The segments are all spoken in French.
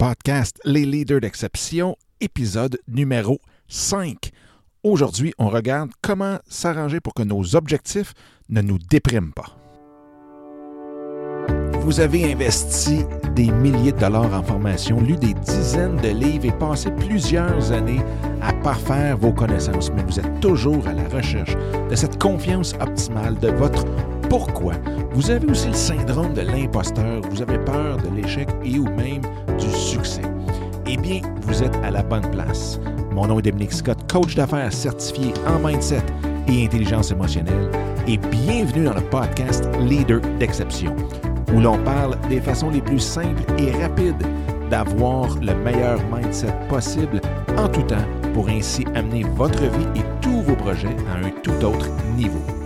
podcast Les leaders d'exception, épisode numéro 5. Aujourd'hui, on regarde comment s'arranger pour que nos objectifs ne nous dépriment pas. Vous avez investi des milliers de dollars en formation, lu des dizaines de livres et passé plusieurs années à parfaire vos connaissances, mais vous êtes toujours à la recherche de cette confiance optimale de votre pourquoi. Vous avez aussi le syndrome de l'imposteur, vous avez peur de l'échec et ou même succès. Eh bien, vous êtes à la bonne place. Mon nom est Dominique Scott, coach d'affaires certifié en mindset et intelligence émotionnelle, et bienvenue dans le podcast Leader d'exception où l'on parle des façons les plus simples et rapides d'avoir le meilleur mindset possible en tout temps pour ainsi amener votre vie et tous vos projets à un tout autre niveau.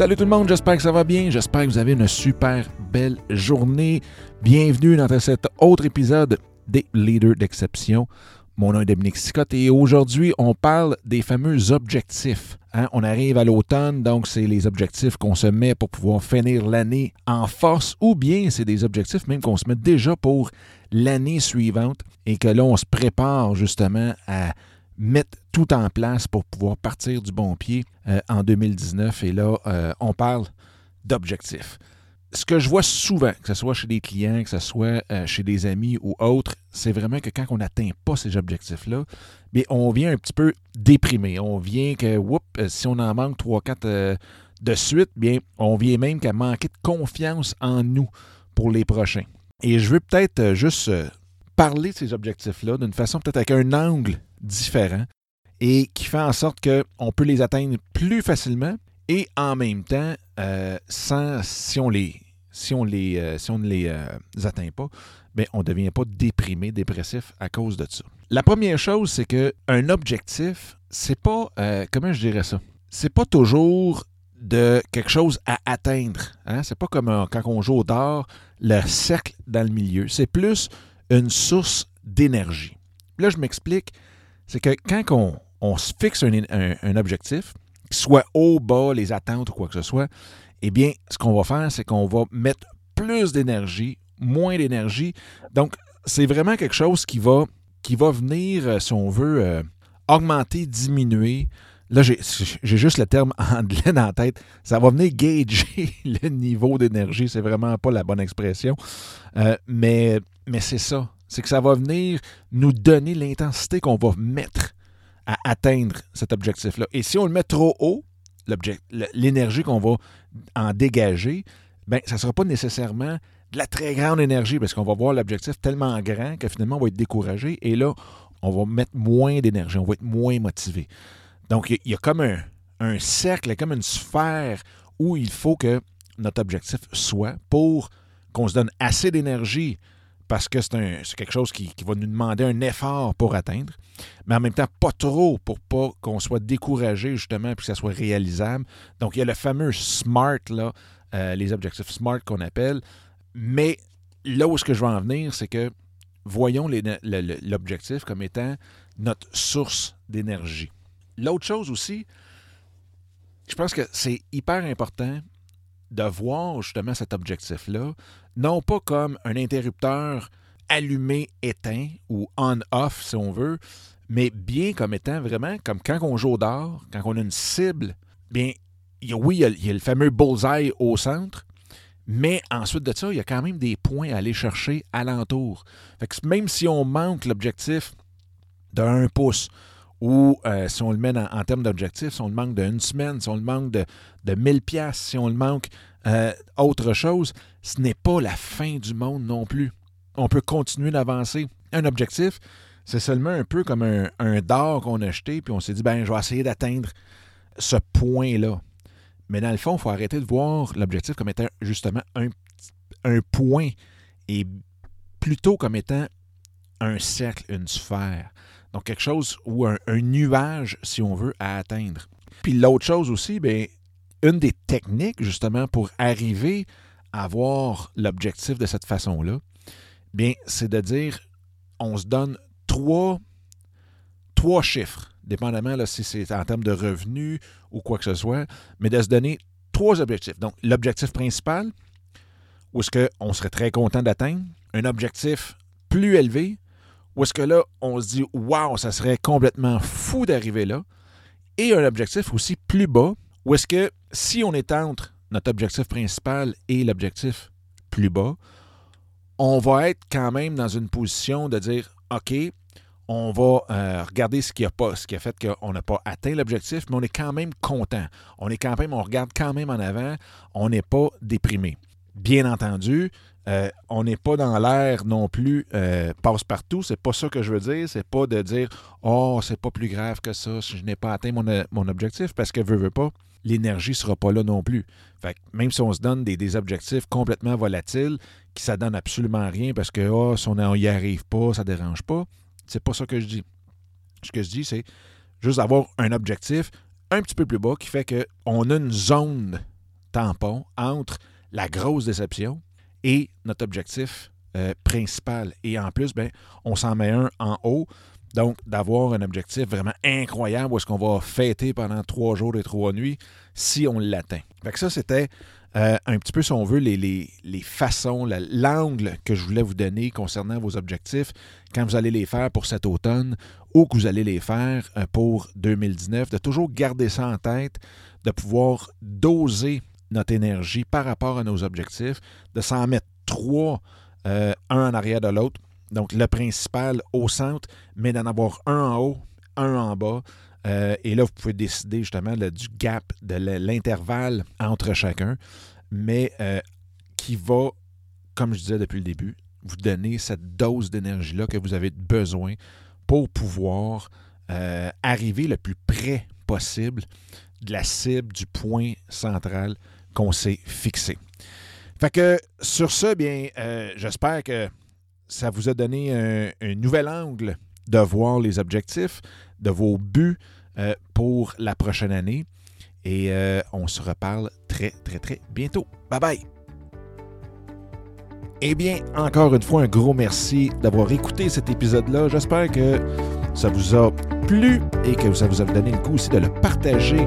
Salut tout le monde, j'espère que ça va bien, j'espère que vous avez une super belle journée. Bienvenue dans cet autre épisode des Leaders d'exception. Mon nom est Dominique Scott et aujourd'hui, on parle des fameux objectifs. Hein. On arrive à l'automne, donc c'est les objectifs qu'on se met pour pouvoir finir l'année en force ou bien c'est des objectifs même qu'on se met déjà pour l'année suivante et que là, on se prépare justement à mettre tout en place pour pouvoir partir du bon pied euh, en 2019. Et là, euh, on parle d'objectifs ce que je vois souvent, que ce soit chez des clients, que ce soit euh, chez des amis ou autres, c'est vraiment que quand on n'atteint pas ces objectifs-là, bien, on vient un petit peu déprimé. On vient que, whoop, si on en manque 3-4 euh, de suite, bien, on vient même qu'à manquer de confiance en nous pour les prochains. Et je veux peut-être juste parler de ces objectifs-là d'une façon peut-être avec un angle différent et qui fait en sorte qu'on peut les atteindre plus facilement et en même temps, sans, si on les si on, les, euh, ne les euh, atteint pas, bien, on ne devient pas déprimé, dépressif à cause de ça. La première chose, c'est qu'un objectif, c'est pas, euh, comment je dirais ça? C'est pas toujours de quelque chose à atteindre. Hein? C'est pas comme quand on joue au dard, le cercle dans le milieu. C'est plus une source d'énergie. Là, je m'explique. C'est que quand on, se fixe un, un objectif, soit haut, bas, les attentes ou quoi que ce soit, eh bien, ce qu'on va faire, c'est qu'on va mettre plus d'énergie, moins d'énergie. Donc, c'est vraiment quelque chose qui va, qui va venir, euh, si on veut, euh, augmenter, diminuer. Là, j'ai juste le terme anglais dans la tête. Ça va venir gager le niveau d'énergie. C'est vraiment pas la bonne expression. Euh, mais mais c'est ça. C'est que ça va venir nous donner l'intensité qu'on va mettre à atteindre cet objectif-là. Et si on le met trop haut, l'énergie qu'on va en dégager, ben, ça ne sera pas nécessairement de la très grande énergie parce qu'on va voir l'objectif tellement grand que finalement on va être découragé et là, on va mettre moins d'énergie, on va être moins motivé. Donc, il y, a comme un, un cercle, comme une sphère où il faut que notre objectif soit pour qu'on se donne assez d'énergie parce que c'est quelque chose qui, va nous demander un effort pour atteindre, mais en même temps pas trop pour pas qu'on soit découragé justement puis que ça soit réalisable. Donc il y a le fameux SMART, là, euh, les objectifs SMART qu'on appelle, mais là où ce que je veux en venir, c'est que voyons l'objectif comme étant notre source d'énergie. L'autre chose aussi, je pense que c'est hyper important de voir justement cet objectif-là, non pas comme un interrupteur allumé-éteint ou on-off, si on veut, mais bien comme étant vraiment comme quand on joue au dard, quand on a une cible, bien, oui, il y, a, le fameux bullseye au centre, mais ensuite de ça, il y a quand même des points à aller chercher alentour. Fait que même si on manque l'objectif d'un pouce, ou euh, si on le met en, termes d'objectifs, si on le manque d'une semaine, si on le manque de, de 1000 pièces, si on le manque euh, autre chose, ce n'est pas la fin du monde non plus. On peut continuer d'avancer. Un objectif, c'est seulement un peu comme un, un dard qu'on a acheté, puis on s'est dit, ben, je vais essayer d'atteindre ce point-là. Mais dans le fond, il faut arrêter de voir l'objectif comme étant justement un point et plutôt comme étant un cercle, une sphère. Donc, quelque chose ou un, nuage, si on veut, à atteindre. Puis l'autre chose aussi, bien, une des techniques, justement, pour arriver à avoir l'objectif de cette façon-là, bien, c'est de dire, on se donne trois, trois chiffres, dépendamment là, si c'est en termes de revenus ou quoi que ce soit, mais de se donner trois objectifs. Donc, l'objectif principal, où est-ce qu'on serait très content d'atteindre, un objectif plus élevé, où est-ce que là, on se dit, waouh, ça serait complètement fou d'arriver là, et un objectif aussi plus bas, où est-ce que si on est entre notre objectif principal et l'objectif plus bas, on va être quand même dans une position de dire, OK, on va euh, regarder ce qui a pas, ce qui a fait qu'on n'a pas atteint l'objectif, mais on est quand même content. On est quand même, on regarde quand même en avant, on n'est pas déprimé. Bien entendu, euh, on n'est pas dans l'air non plus euh, passe-partout. C'est pas ça que je veux dire. C'est pas de dire Oh, c'est pas plus grave que ça si je n'ai pas atteint mon, objectif, parce que veut, veut pas, l'énergie ne sera pas là non plus. Même si on se donne des, objectifs complètement volatiles, qui ça donne absolument rien parce que oh, si on n'y arrive pas, ça dérange pas, c'est pas ça que je dis. Ce que je dis, c'est juste avoir un objectif un petit peu plus bas qui fait qu'on a une zone tampon entre la grosse déception et notre objectif euh, principal. Et en plus, ben, on s'en met un en haut. Donc, d'avoir un objectif vraiment incroyable où est-ce qu'on va fêter pendant trois jours et trois nuits si on l'atteint. Fait que ça, c'était euh, un petit peu, si on veut, les, les, façons, l'angle que je voulais vous donner concernant vos objectifs quand vous allez les faire pour cet automne ou que vous allez les faire euh, pour 2019, de toujours garder ça en tête, de pouvoir doser notre énergie par rapport à nos objectifs, de s'en mettre trois, euh, un en arrière de l'autre, donc le principal au centre, mais d'en avoir un en haut, un en bas, euh, et là, vous pouvez décider justement du gap, de l'intervalle entre chacun, mais euh, qui va, comme je disais depuis le début, vous donner cette dose d'énergie-là que vous avez besoin pour pouvoir arriver le plus près possible de la cible, du point central qu'on s'est fixé. Fait que sur ce, bien, j'espère que ça vous a donné un nouvel angle de voir les objectifs, de vos buts euh, pour la prochaine année. Et euh, on se reparle très, très, très bientôt. Bye bye! Eh bien, encore une fois, un gros merci d'avoir écouté cet épisode-là. J'espère que ça vous a plu et que ça vous a donné le coup aussi de le partager